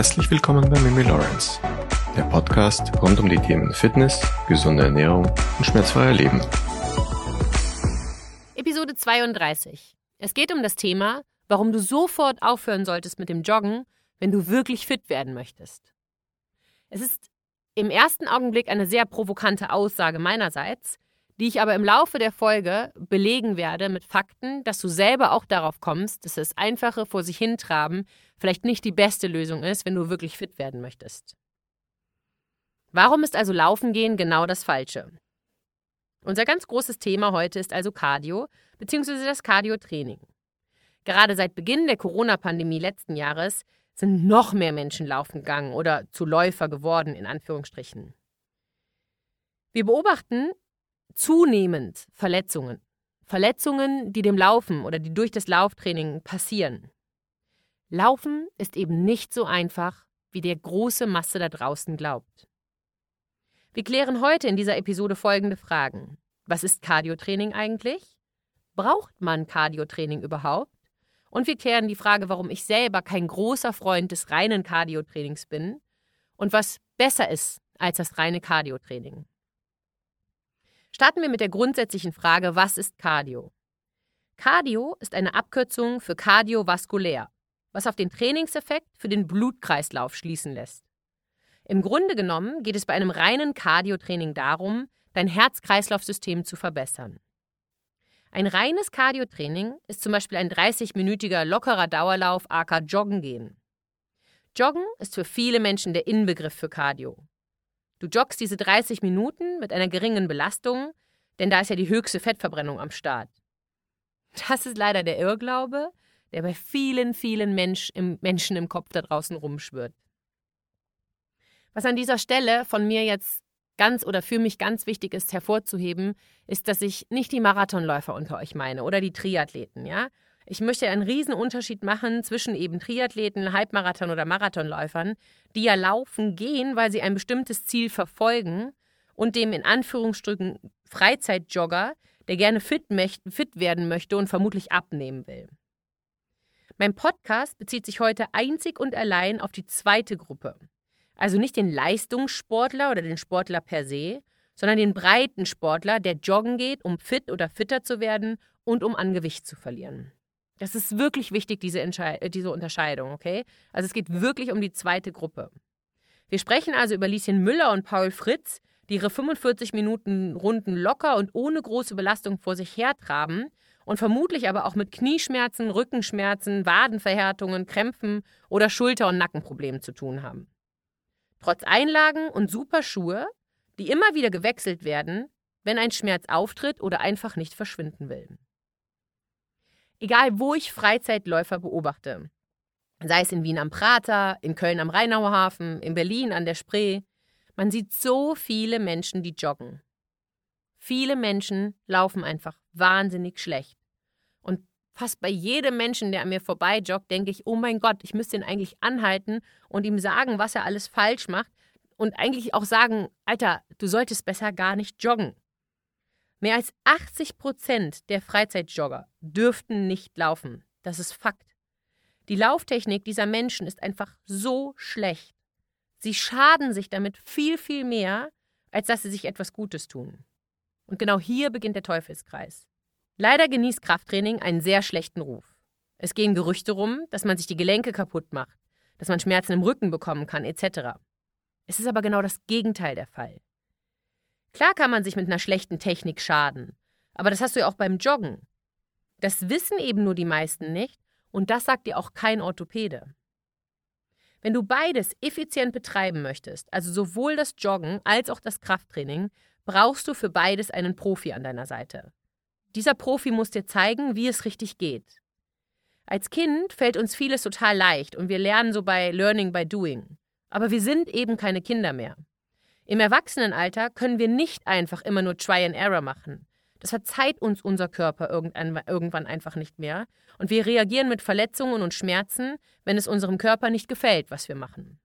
Herzlich willkommen bei Mimi Lawrence, der Podcast rund um die Themen Fitness, gesunde Ernährung und schmerzfreier Leben. Episode 32. Es geht um das Thema, warum du sofort aufhören solltest mit dem Joggen, wenn du wirklich fit werden möchtest. Es ist im ersten Augenblick eine sehr provokante Aussage meinerseits, die ich aber im Laufe der Folge belegen werde mit Fakten, dass du selber auch darauf kommst, dass das einfache vor sich hintraben vielleicht nicht die beste Lösung ist, wenn du wirklich fit werden möchtest. Warum ist also Laufen gehen genau das Falsche? Unser ganz großes Thema heute ist also Cardio bzw. das Cardio-Training. Gerade seit Beginn der Corona-Pandemie letzten Jahres sind noch mehr Menschen laufen gegangen oder zu Läufer geworden, in Anführungsstrichen. Wir beobachten, zunehmend Verletzungen. Verletzungen, die dem Laufen oder die durch das Lauftraining passieren. Laufen ist eben nicht so einfach, wie der große Masse da draußen glaubt. Wir klären heute in dieser Episode folgende Fragen. Was ist Cardiotraining eigentlich? Braucht man Cardiotraining überhaupt? Und wir klären die Frage, warum ich selber kein großer Freund des reinen Cardiotrainings bin und was besser ist als das reine Cardiotraining. Starten wir mit der grundsätzlichen Frage, was ist Cardio? Cardio ist eine Abkürzung für kardiovaskulär, was auf den Trainingseffekt für den Blutkreislauf schließen lässt. Im Grunde genommen geht es bei einem reinen Cardiotraining darum, dein Herz-Kreislauf-System zu verbessern. Ein reines Cardiotraining ist zum Beispiel ein 30-minütiger lockerer Dauerlauf aka Joggen gehen. Joggen ist für viele Menschen der Inbegriff für Cardio. Du joggst diese 30 Minuten mit einer geringen Belastung, denn da ist ja die höchste Fettverbrennung am Start. Das ist leider der Irrglaube, der bei vielen, vielen Mensch im, Menschen im Kopf da draußen rumschwirrt. Was an dieser Stelle von mir jetzt ganz oder für mich ganz wichtig ist hervorzuheben, ist, dass ich nicht die Marathonläufer unter euch meine oder die Triathleten, ja? Ich möchte einen riesen Unterschied machen zwischen eben Triathleten, Halbmarathon oder Marathonläufern, die ja laufen gehen, weil sie ein bestimmtes Ziel verfolgen und dem in Anführungsstrichen Freizeitjogger, der gerne fit, fit werden möchte und vermutlich abnehmen will. Mein Podcast bezieht sich heute einzig und allein auf die zweite Gruppe. Also nicht den Leistungssportler oder den Sportler per se, sondern den breiten Sportler, der joggen geht, um fit oder fitter zu werden und um an Gewicht zu verlieren. Das ist wirklich wichtig, diese, äh, diese Unterscheidung, okay? Also es geht wirklich um die zweite Gruppe. Wir sprechen also über Lieschen Müller und Paul Fritz, die ihre 45 Minuten Runden locker und ohne große Belastung vor sich hertraben und vermutlich aber auch mit Knieschmerzen, Rückenschmerzen, Wadenverhärtungen, Krämpfen oder Schulter- und Nackenproblemen zu tun haben. Trotz Einlagen und super Schuhe, die immer wieder gewechselt werden, wenn ein Schmerz auftritt oder einfach nicht verschwinden will. Egal, wo ich Freizeitläufer beobachte, sei es in Wien am Prater, in Köln am Rheinauer Hafen, in Berlin an der Spree, man sieht so viele Menschen, die joggen. Viele Menschen laufen einfach wahnsinnig schlecht. Und fast bei jedem Menschen, der an mir vorbei joggt, denke ich, oh mein Gott, ich müsste ihn eigentlich anhalten und ihm sagen, was er alles falsch macht und eigentlich auch sagen, Alter, du solltest besser gar nicht joggen. Mehr als 80 Prozent der Freizeitjogger dürften nicht laufen. Das ist Fakt. Die Lauftechnik dieser Menschen ist einfach so schlecht. Sie schaden sich damit viel, viel mehr, als dass sie sich etwas Gutes tun. Und genau hier beginnt der Teufelskreis. Leider genießt Krafttraining einen sehr schlechten Ruf. Es gehen Gerüchte rum, dass man sich die Gelenke kaputt macht, dass man Schmerzen im Rücken bekommen kann, etc. Es ist aber genau das Gegenteil der Fall. Klar kann man sich mit einer schlechten Technik schaden, aber das hast du ja auch beim Joggen. Das wissen eben nur die meisten nicht und das sagt dir auch kein Orthopäde. Wenn du beides effizient betreiben möchtest, also sowohl das Joggen als auch das Krafttraining, brauchst du für beides einen Profi an deiner Seite. Dieser Profi muss dir zeigen, wie es richtig geht. Als Kind fällt uns vieles total leicht und wir lernen so bei Learning by Doing. Aber wir sind eben keine Kinder mehr. Im Erwachsenenalter können wir nicht einfach immer nur Try and Error machen. Das verzeiht uns unser Körper irgendwann einfach nicht mehr. Und wir reagieren mit Verletzungen und Schmerzen, wenn es unserem Körper nicht gefällt, was wir machen.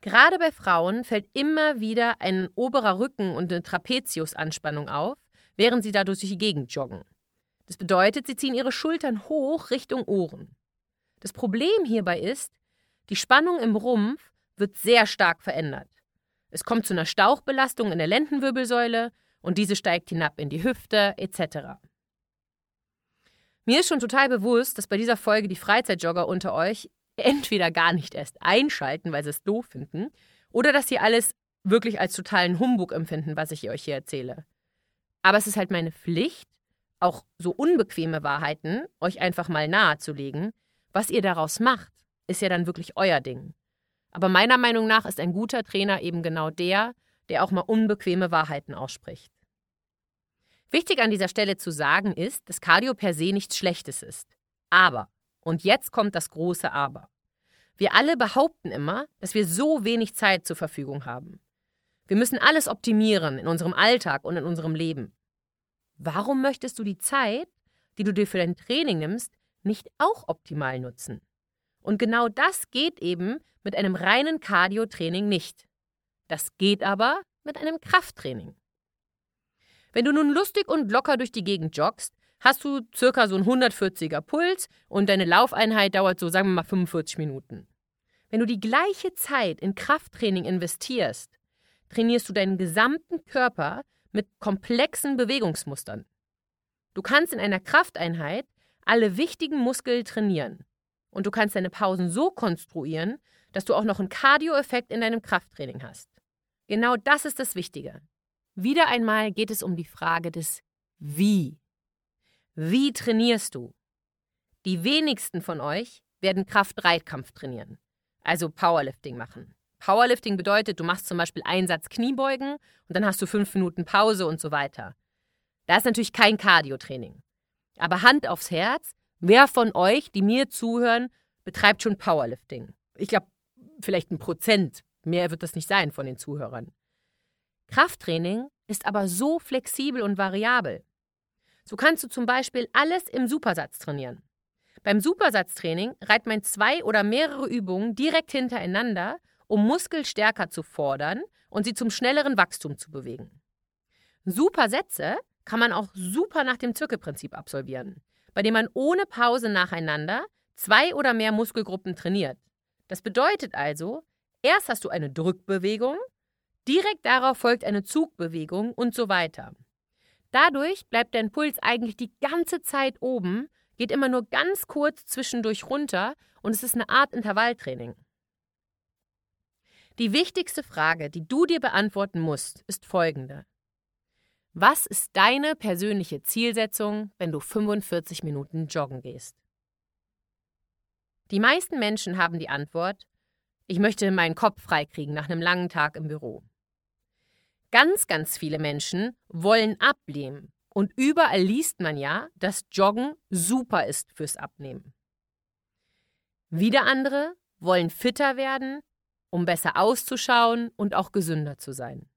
Gerade bei Frauen fällt immer wieder ein oberer Rücken und eine Trapeziusanspannung auf, während sie dadurch durch die Gegend joggen. Das bedeutet, sie ziehen ihre Schultern hoch Richtung Ohren. Das Problem hierbei ist, Die Spannung im Rumpf wird sehr stark verändert. Es kommt zu einer Stauchbelastung in der Lendenwirbelsäule und diese steigt hinab in die Hüfte etc. Mir ist schon total bewusst, dass bei dieser Folge die Freizeitjogger unter euch entweder gar nicht erst einschalten, weil sie es doof finden, oder dass sie alles wirklich als totalen Humbug empfinden, was ich euch hier erzähle. Aber es ist halt meine Pflicht, auch so unbequeme Wahrheiten euch einfach mal nahezulegen. Was ihr daraus macht, ist ja dann wirklich euer Ding. Aber meiner Meinung nach ist ein guter Trainer eben genau der, der auch mal unbequeme Wahrheiten ausspricht. Wichtig an dieser Stelle zu sagen ist, dass Cardio per se nichts Schlechtes ist. Aber, und jetzt kommt das große Aber. Wir alle behaupten immer, dass wir so wenig Zeit zur Verfügung haben. Wir müssen alles optimieren in unserem Alltag und in unserem Leben. Warum möchtest du die Zeit, die du dir für dein Training nimmst, nicht auch optimal nutzen? Und genau das geht eben mit einem reinen Cardio-Training nicht. Das geht aber mit einem Krafttraining. Wenn du nun lustig und locker durch die Gegend joggst, hast du circa so einen 140er Puls und deine Laufeinheit dauert so, sagen wir mal, 45 Minuten. Wenn du die gleiche Zeit in Krafttraining investierst, trainierst du deinen gesamten Körper mit komplexen Bewegungsmustern. Du kannst in einer Krafteinheit alle wichtigen Muskeln trainieren. Und du kannst deine Pausen so konstruieren, dass du auch noch einen Cardio-Effekt in deinem Krafttraining hast. Genau das ist das Wichtige. Wieder einmal geht es um die Frage des Wie. Wie trainierst du? Die wenigsten von euch werden Kraft-Reitkampf trainieren, also Powerlifting machen. Powerlifting bedeutet, du machst zum Beispiel einen Satz Kniebeugen und dann hast du fünf Minuten Pause und so weiter. Da ist natürlich kein Cardio-Training. Aber Hand aufs Herz, wer von euch, die mir zuhören, betreibt schon Powerlifting? Ich glaube, vielleicht ein Prozent. Mehr wird das nicht sein von den Zuhörern. Krafttraining ist aber so flexibel und variabel. So kannst du zum Beispiel alles im Supersatz trainieren. Beim Supersatztraining reiht man zwei oder mehrere Übungen direkt hintereinander um Muskelstärker zu fordern und sie zum schnelleren Wachstum zu bewegen. Supersätze kann man auch super nach dem Zirkelprinzip absolvieren, bei dem man ohne Pause nacheinander zwei oder mehr Muskelgruppen trainiert. Das bedeutet also, erst hast du eine Drückbewegung, direkt darauf folgt eine Zugbewegung und so weiter. Dadurch bleibt dein Puls eigentlich die ganze Zeit oben, geht immer nur ganz kurz zwischendurch runter und es ist eine Art Intervalltraining. Die wichtigste Frage, die du dir beantworten musst, ist folgende. Was ist deine persönliche Zielsetzung, wenn du 45 Minuten joggen gehst? Die meisten Menschen haben die Antwort, ich möchte meinen Kopf freikriegen nach einem langen Tag im Büro. Ganz, ganz viele Menschen wollen abnehmen und überall liest man ja, dass Joggen super ist fürs Abnehmen. Wieder andere wollen fitter werden um besser auszuschauen und auch gesünder zu sein.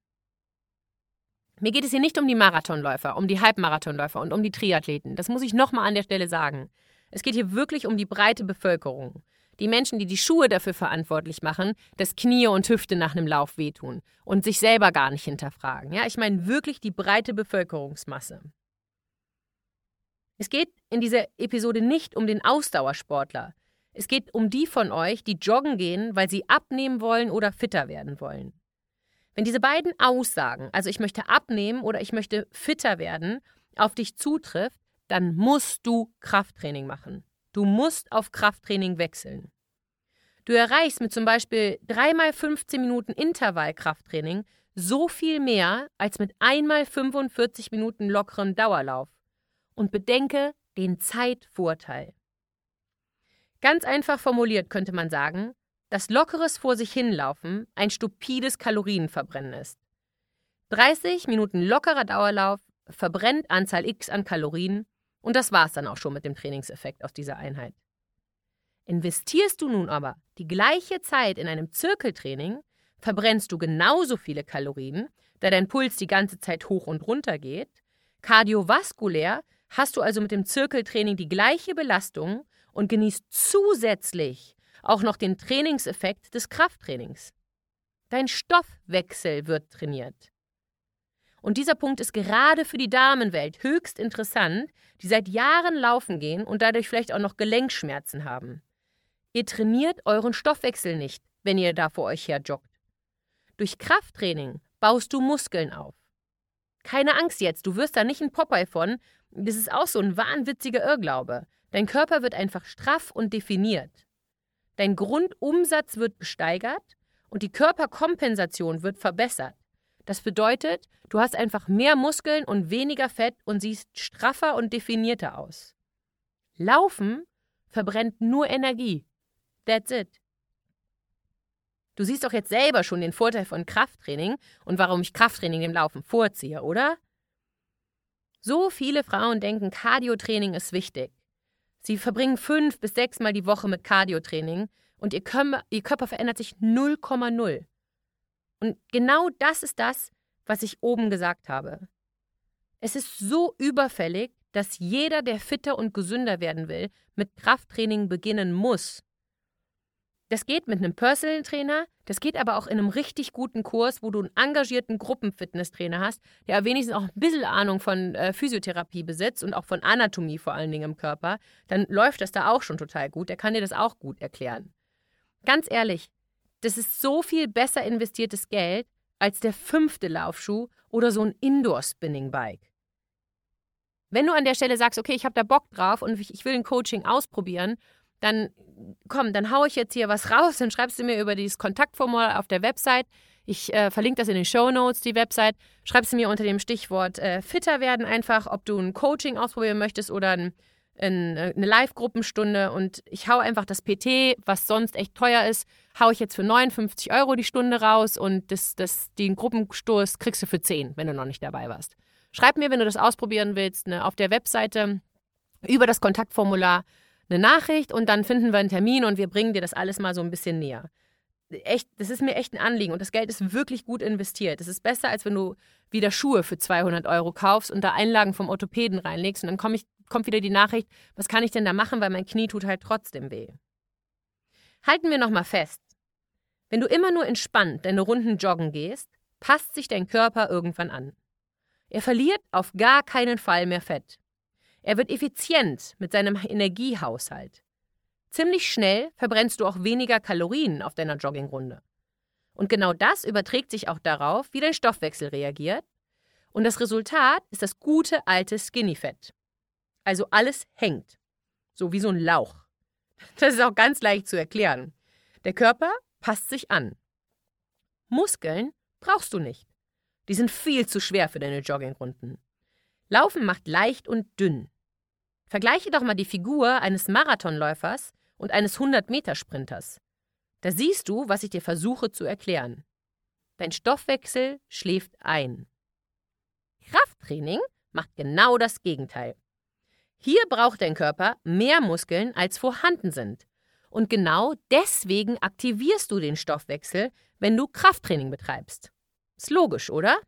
Mir geht es hier nicht um die Marathonläufer, um die Halbmarathonläufer und um die Triathleten. Das muss ich nochmal an der Stelle sagen. Es geht hier wirklich um die breite Bevölkerung. Die Menschen, die die Schuhe dafür verantwortlich machen, dass Knie und Hüfte nach einem Lauf wehtun und sich selber gar nicht hinterfragen. Ja, ich meine wirklich die breite Bevölkerungsmasse. Es geht in dieser Episode nicht um den Ausdauersportler, es geht um die von euch, die joggen gehen, weil sie abnehmen wollen oder fitter werden wollen. Wenn diese beiden Aussagen, also ich möchte abnehmen oder ich möchte fitter werden, auf dich zutrifft, dann musst du Krafttraining machen. Du musst auf Krafttraining wechseln. Du erreichst mit zum Beispiel 3 15 Minuten Intervallkrafttraining so viel mehr als mit einmal 45 Minuten lockeren Dauerlauf. Und bedenke den Zeitvorteil. Ganz einfach formuliert könnte man sagen, dass lockeres vor sich hinlaufen ein stupides Kalorienverbrennen ist. 30 Minuten lockerer Dauerlauf verbrennt Anzahl X an Kalorien und das war's dann auch schon mit dem Trainingseffekt aus dieser Einheit. Investierst du nun aber die gleiche Zeit in einem Zirkeltraining, verbrennst du genauso viele Kalorien, da dein Puls die ganze Zeit hoch und runter geht. Kardiovaskulär hast du also mit dem Zirkeltraining die gleiche Belastung und genießt zusätzlich auch noch den Trainingseffekt des Krafttrainings. Dein Stoffwechsel wird trainiert. Und dieser Punkt ist gerade für die Damenwelt höchst interessant, die seit Jahren laufen gehen und dadurch vielleicht auch noch Gelenkschmerzen haben. Ihr trainiert euren Stoffwechsel nicht, wenn ihr da vor euch her joggt. Durch Krafttraining baust du Muskeln auf. Keine Angst jetzt, du wirst da nicht ein Popeye von. Das ist auch so ein wahnwitziger Irrglaube. Dein Körper wird einfach straff und definiert. Dein Grundumsatz wird gesteigert und die Körperkompensation wird verbessert. Das bedeutet, du hast einfach mehr Muskeln und weniger Fett und siehst straffer und definierter aus. Laufen verbrennt nur Energie. That's it. Du siehst doch jetzt selber schon den Vorteil von Krafttraining und warum ich Krafttraining dem Laufen vorziehe, oder? So viele Frauen denken, Cardiotraining ist wichtig. Sie verbringen fünf bis sechs Mal die Woche mit Cardiotraining und ihr, Körper, ihr Körper verändert sich 0,0. Und genau das ist das, was ich oben gesagt habe. Es ist so überfällig, dass jeder, der fitter und gesünder werden will, mit Krafttraining beginnen muss. Das geht mit einem Personal Trainer, das geht aber auch in einem richtig guten Kurs, wo du einen engagierten Gruppenfitnesstrainer hast, der wenigstens auch ein bisschen Ahnung von äh, Physiotherapie besitzt und auch von Anatomie vor allen Dingen im Körper. Dann läuft das da auch schon total gut. Der kann dir das auch gut erklären. Ganz ehrlich, das ist so viel besser investiertes Geld als der fünfte Laufschuh oder so ein Indoor-Spinning-Bike. Wenn du an der Stelle sagst, okay, ich habe da Bock drauf und ich will ein Coaching ausprobieren, dann komm, dann haue ich jetzt hier was raus, dann schreibst du mir über dieses Kontaktformular auf der Website. Ich äh, verlinke das in den Show Notes, die Website. Schreibst du mir unter dem Stichwort äh, fitter werden einfach, ob du ein Coaching ausprobieren möchtest oder ein eine Live-Gruppenstunde und ich hau einfach das PT, was sonst echt teuer ist, hau ich jetzt für 59 Euro die Stunde raus und das, das, den Gruppenstoß kriegst du für 10, wenn du noch nicht dabei warst. Schreib mir, wenn du das ausprobieren willst, ne, auf der Webseite über das Kontaktformular eine Nachricht und dann finden wir einen Termin und wir bringen dir das alles mal so ein bisschen näher. Echt, das ist mir echt ein Anliegen und das Geld ist wirklich gut investiert. Das ist besser, als wenn du wieder Schuhe für 200 Euro kaufst und da Einlagen vom Orthopäden reinlegst und dann komme ich kommt wieder die Nachricht, was kann ich denn da machen, weil mein Knie tut halt trotzdem weh. Halten wir nochmal fest. Wenn du immer nur entspannt deine Runden joggen gehst, passt sich dein Körper irgendwann an. Er verliert auf gar keinen Fall mehr Fett. Er wird effizient mit seinem Energiehaushalt. Ziemlich schnell verbrennst du auch weniger Kalorien auf deiner Joggingrunde. Und genau das überträgt sich auch darauf, wie dein Stoffwechsel reagiert. Und das Resultat ist das gute alte Skinny-Fett. Also alles hängt. So wie so ein Lauch. Das ist auch ganz leicht zu erklären. Der Körper passt sich an. Muskeln brauchst du nicht. Die sind viel zu schwer für deine Joggingrunden. Laufen macht leicht und dünn. Vergleiche doch mal die Figur eines Marathonläufers und eines 100-Meter-Sprinters. Da siehst du, was ich dir versuche zu erklären. Dein Stoffwechsel schläft ein. Krafttraining macht genau das Gegenteil. Hier braucht dein Körper mehr Muskeln, als vorhanden sind. Und genau deswegen aktivierst du den Stoffwechsel, wenn du Krafttraining betreibst. Ist logisch, oder?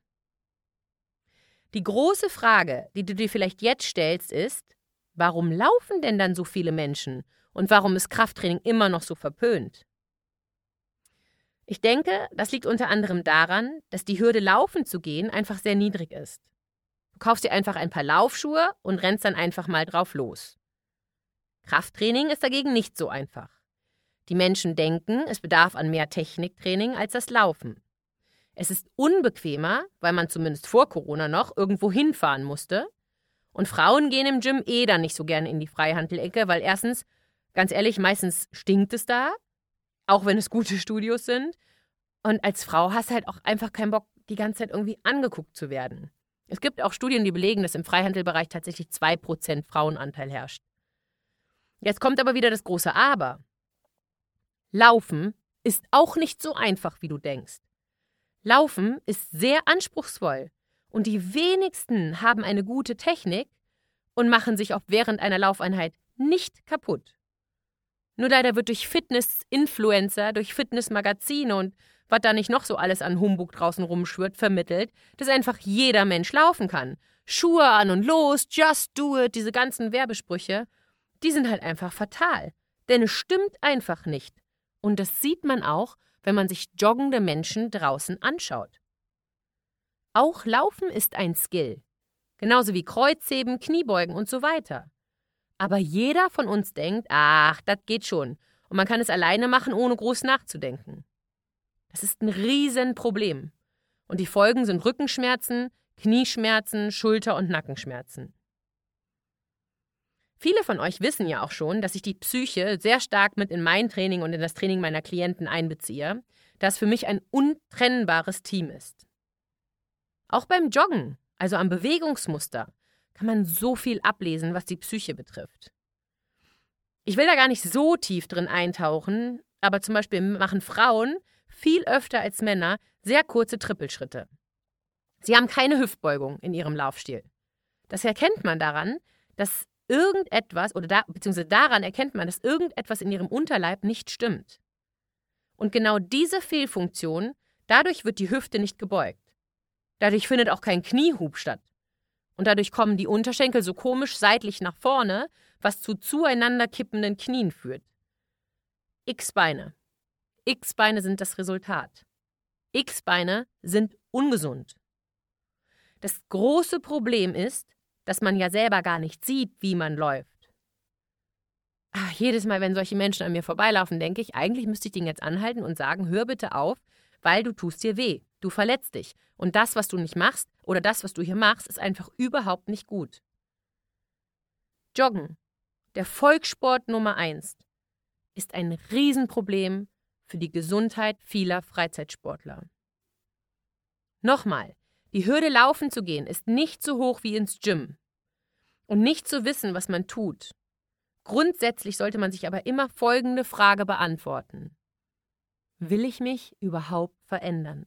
Die große Frage, die du dir vielleicht jetzt stellst, ist, warum laufen denn dann so viele Menschen und warum ist Krafttraining immer noch so verpönt? Ich denke, das liegt unter anderem daran, dass die Hürde laufen zu gehen einfach sehr niedrig ist kaufst dir einfach ein paar Laufschuhe und rennst dann einfach mal drauf los. Krafttraining ist dagegen nicht so einfach. Die Menschen denken, es bedarf an mehr Techniktraining als das Laufen. Es ist unbequemer, weil man zumindest vor Corona noch irgendwo hinfahren musste. Und Frauen gehen im Gym eh dann nicht so gerne in die Freihandelecke, weil erstens, ganz ehrlich, meistens stinkt es da, auch wenn es gute Studios sind. Und als Frau hast du halt auch einfach keinen Bock, die ganze Zeit irgendwie angeguckt zu werden. Es gibt auch Studien, die belegen, dass im Freihandelbereich tatsächlich 2% Frauenanteil herrscht. Jetzt kommt aber wieder das große Aber. Laufen ist auch nicht so einfach, wie du denkst. Laufen ist sehr anspruchsvoll und die wenigsten haben eine gute Technik und machen sich auch während einer Laufeinheit nicht kaputt. Nur leider wird durch Fitness-Influencer, durch Fitnessmagazine und was da nicht noch so alles an Humbug draußen rumschwirrt, vermittelt, dass einfach jeder Mensch laufen kann. Schuhe an und los, just do it, diese ganzen Werbesprüche, die sind halt einfach fatal. Denn es stimmt einfach nicht. Und das sieht man auch, wenn man sich joggende Menschen draußen anschaut. Auch Laufen ist ein Skill. Genauso wie Kreuzheben, Kniebeugen und so weiter. Aber jeder von uns denkt, ach, das geht schon. und man kann es alleine machen, ohne groß nachzudenken. Das ist ein Riesenproblem. Und die Folgen sind Rückenschmerzen, Knieschmerzen, Schulter- und Nackenschmerzen. Viele von euch wissen ja auch schon, dass ich die Psyche sehr stark mit in mein Training und in das Training meiner Klienten einbeziehe, das für mich ein untrennbares Team ist. Auch beim Joggen, also am Bewegungsmuster, kann man so viel ablesen, was die Psyche betrifft. Ich will da gar nicht so tief drin eintauchen, aber zum Beispiel machen Frauen viel öfter als Männer sehr kurze Trippelschritte. Sie haben keine Hüftbeugung in ihrem Laufstil. Das erkennt man daran, dass irgendetwas, oder da, beziehungsweise daran erkennt man, dass irgendetwas in ihrem Unterleib nicht stimmt. Und genau diese Fehlfunktion, dadurch wird die Hüfte nicht gebeugt. Dadurch findet auch kein Kniehub statt. Und dadurch kommen die Unterschenkel so komisch seitlich nach vorne, was zu zueinander kippenden Knien führt. X-Beine. X-Beine sind das Resultat. X-Beine sind ungesund. Das große Problem ist, dass man ja selber gar nicht sieht, wie man läuft. Ach, jedes Mal, wenn solche Menschen an mir vorbeilaufen, denke ich, eigentlich müsste ich den jetzt anhalten und sagen, hör bitte auf, weil du tust dir weh, du verletzt dich. Und das, was du nicht machst, oder das, was du hier machst, ist einfach überhaupt nicht gut. Joggen, der Volkssport Nummer eins, ist ein Riesenproblem für die Gesundheit vieler Freizeitsportler. Nochmal, die Hürde laufen zu gehen ist nicht so hoch wie ins Gym. Und nicht zu wissen, was man tut. Grundsätzlich sollte man sich aber immer folgende Frage beantworten. Will ich mich überhaupt verändern?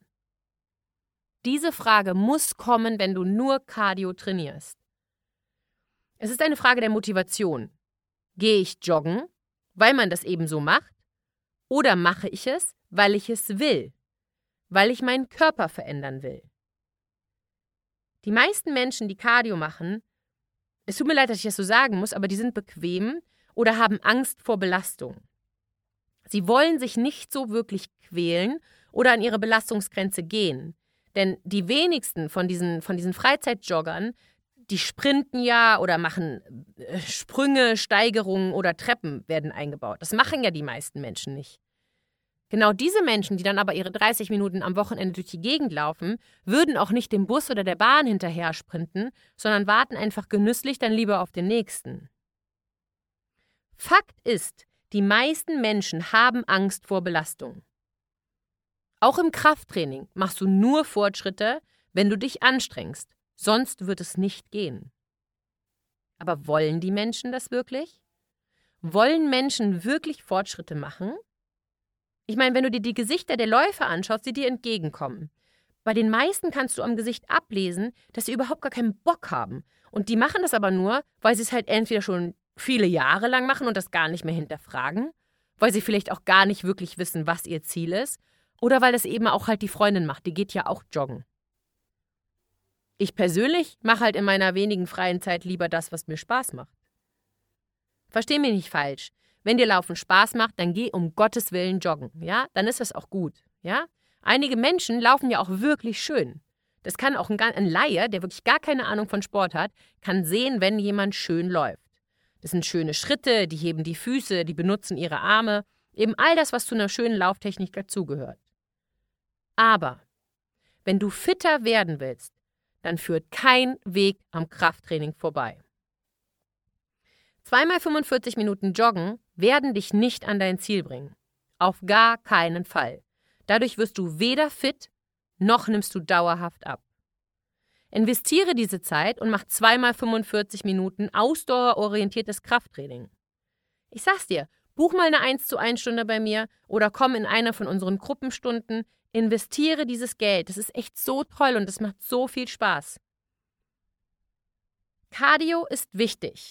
Diese Frage muss kommen, wenn du nur Cardio trainierst. Es ist eine Frage der Motivation. Gehe ich joggen, weil man das eben so macht? Oder mache ich es, weil ich es will? Weil ich meinen Körper verändern will? Die meisten Menschen, die Cardio machen, es tut mir leid, dass ich das so sagen muss, aber die sind bequem oder haben Angst vor Belastung. Sie wollen sich nicht so wirklich quälen oder an ihre Belastungsgrenze gehen. Denn die wenigsten von diesen, von diesen Freizeitjoggern, die sprinten ja oder machen äh, Sprünge, Steigerungen oder Treppen werden eingebaut. Das machen ja die meisten Menschen nicht. Genau diese Menschen, die dann aber ihre 30 Minuten am Wochenende durch die Gegend laufen, würden auch nicht dem Bus oder der Bahn hinterher sprinten, sondern warten einfach genüsslich dann lieber auf den nächsten. Fakt ist, die meisten Menschen haben Angst vor Belastung. Auch im Krafttraining machst du nur Fortschritte, wenn du dich anstrengst, sonst wird es nicht gehen. Aber wollen die Menschen das wirklich? Wollen Menschen wirklich Fortschritte machen? Ich meine, wenn du dir die Gesichter der Läufer anschaust, die dir entgegenkommen. Bei den meisten kannst du am Gesicht ablesen, dass sie überhaupt gar keinen Bock haben. Und die machen das aber nur, weil sie es halt entweder schon viele Jahre lang machen und das gar nicht mehr hinterfragen, weil sie vielleicht auch gar nicht wirklich wissen, was ihr Ziel ist, oder weil das eben auch halt die Freundin macht, die geht ja auch joggen. Ich persönlich mache halt in meiner wenigen freien Zeit lieber das, was mir Spaß macht. Versteh mich nicht falsch. Wenn dir Laufen Spaß macht, dann geh um Gottes Willen joggen, ja? Dann ist das auch gut, ja? Einige Menschen laufen ja auch wirklich schön. Das kann auch ein, ein Laie, der wirklich gar keine Ahnung von Sport hat, kann sehen, wenn jemand schön läuft. Das sind schöne Schritte, die heben die Füße, die benutzen ihre Arme, eben all das, was zu einer schönen Lauftechnik dazugehört. Aber wenn du fitter werden willst, dann führt kein Weg am Krafttraining vorbei. Zweimal 45 Minuten Joggen werden dich nicht an dein Ziel bringen. Auf gar keinen Fall. Dadurch wirst du weder fit, noch nimmst du dauerhaft ab. Investiere diese Zeit und mach zweimal 45 Minuten ausdauerorientiertes Krafttraining. Ich sag's dir, buch mal eine 1 zu 1 Stunde bei mir oder komm in einer von unseren Gruppenstunden, investiere dieses Geld. Das ist echt so toll und es macht so viel Spaß. Cardio ist wichtig.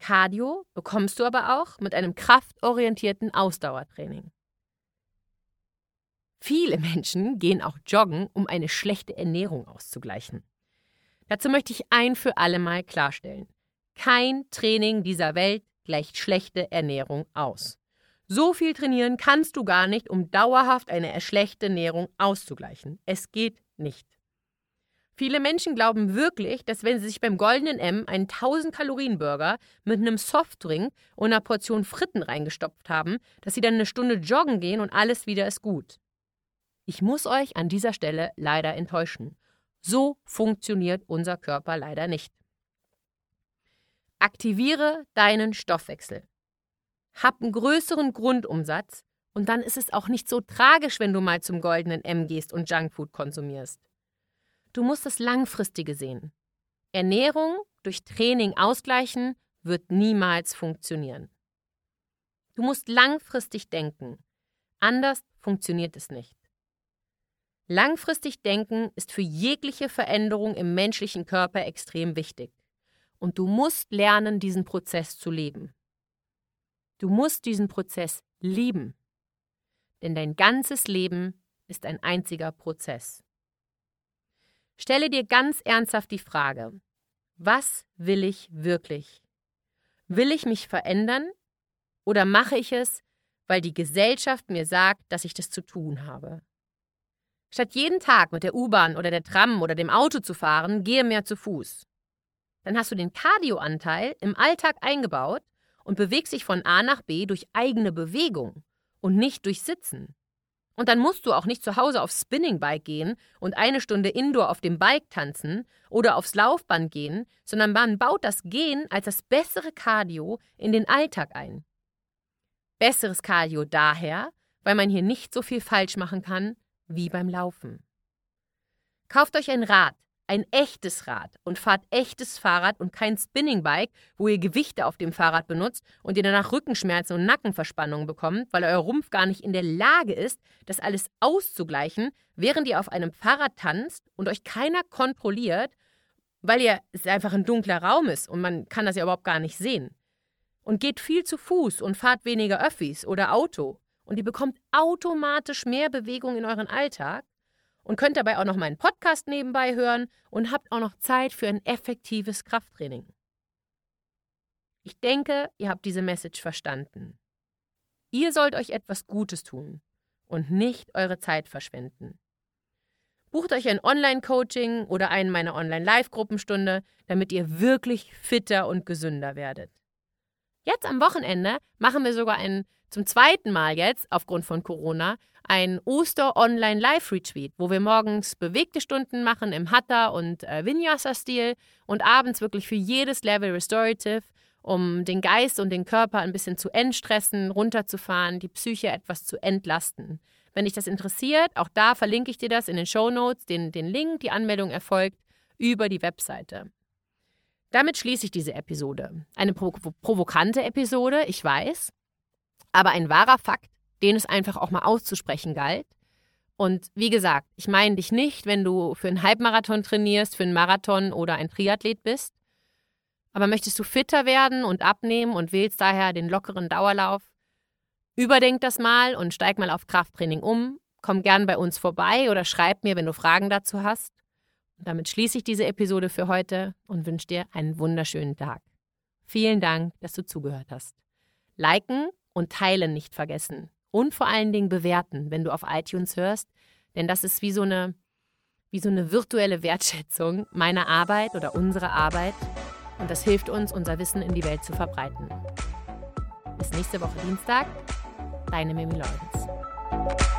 Cardio bekommst du aber auch mit einem kraftorientierten Ausdauertraining. Viele Menschen gehen auch joggen, um eine schlechte Ernährung auszugleichen. Dazu möchte ich ein für alle Mal klarstellen. Kein Training dieser Welt gleicht schlechte Ernährung aus. So viel trainieren kannst du gar nicht, um dauerhaft eine schlechte Ernährung auszugleichen. Es geht nicht. Viele Menschen glauben wirklich, dass wenn sie sich beim goldenen M einen 1000 Kalorien Burger mit einem Softdrink und einer Portion Fritten reingestopft haben, dass sie dann eine Stunde joggen gehen und alles wieder ist gut. Ich muss euch an dieser Stelle leider enttäuschen. So funktioniert unser Körper leider nicht. Aktiviere deinen Stoffwechsel. Hab einen größeren Grundumsatz und dann ist es auch nicht so tragisch, wenn du mal zum goldenen M gehst und Junkfood konsumierst. Du musst das Langfristige sehen. Ernährung durch Training ausgleichen wird niemals funktionieren. Du musst langfristig denken. Anders funktioniert es nicht. Langfristig denken ist für jegliche Veränderung im menschlichen Körper extrem wichtig. Und du musst lernen, diesen Prozess zu leben. Du musst diesen Prozess lieben. Denn dein ganzes Leben ist ein einziger Prozess. Stelle dir ganz ernsthaft die Frage, was will ich wirklich? Will ich mich verändern oder mache ich es, weil die Gesellschaft mir sagt, dass ich das zu tun habe? Statt jeden Tag mit der U-Bahn oder der Tram oder dem Auto zu fahren, gehe mehr zu Fuß. Dann hast du den Cardio-Anteil im Alltag eingebaut und bewegst dich von A nach B durch eigene Bewegung und nicht durch Sitzen. Und dann musst du auch nicht zu Hause aufs Spinningbike gehen und eine Stunde Indoor auf dem Bike tanzen oder aufs Laufband gehen, sondern man baut das Gehen als das bessere Cardio in den Alltag ein. Besseres Cardio daher, weil man hier nicht so viel falsch machen kann wie beim Laufen. Kauft euch ein Rad, ein echtes Rad und fahrt echtes Fahrrad und kein Spinningbike, wo ihr Gewichte auf dem Fahrrad benutzt und ihr danach Rückenschmerzen und Nackenverspannungen bekommt, weil euer Rumpf gar nicht in der Lage ist, das alles auszugleichen, während ihr auf einem Fahrrad tanzt und euch keiner kontrolliert, weil ihr es einfach ein dunkler Raum ist und man kann das ja überhaupt gar nicht sehen. Und geht viel zu Fuß und fahrt weniger Öffis oder Auto und ihr bekommt automatisch mehr Bewegung in euren Alltag und könnt dabei auch noch meinen Podcast nebenbei hören und habt auch noch Zeit für ein effektives Krafttraining. Ich denke, ihr habt diese Message verstanden. Ihr sollt euch etwas Gutes tun und nicht eure Zeit verschwenden. Bucht euch ein Online-Coaching oder einen meiner Online-Live-Gruppenstunde, damit ihr wirklich fitter und gesünder werdet. Jetzt am Wochenende machen wir sogar einen, zum zweiten Mal jetzt, aufgrund von Corona, ein Oster-Online-Live-Retreat, wo wir morgens bewegte Stunden machen im Hatha- und äh, Vinyasa-Stil und abends wirklich für jedes Level Restorative, um den Geist und den Körper ein bisschen zu entstressen, runterzufahren, die Psyche etwas zu entlasten. Wenn dich das interessiert, auch da verlinke ich dir das in den Show Notes, den, den Link, die Anmeldung erfolgt über die Webseite. Damit schließe ich diese Episode. Eine provokante Episode, ich weiß, aber ein wahrer Fakt, den es einfach auch mal auszusprechen galt. Und wie gesagt, ich meine dich nicht, wenn du für einen Halbmarathon trainierst, für einen Marathon oder ein Triathlet bist. Aber möchtest du fitter werden und abnehmen und wählst daher den lockeren Dauerlauf? Überdenk das mal und steig mal auf Krafttraining um. Komm gern bei uns vorbei oder schreib mir, wenn du Fragen dazu hast. Und damit schließe ich diese Episode für heute und wünsche dir einen wunderschönen Tag. Vielen Dank, dass du zugehört hast. Liken und teilen nicht vergessen und vor allen Dingen bewerten, wenn du auf iTunes hörst, denn das ist wie so eine wie so eine virtuelle Wertschätzung meiner Arbeit oder unserer Arbeit und das hilft uns, unser Wissen in die Welt zu verbreiten. Bis nächste Woche Dienstag, deine Mimi Leuven.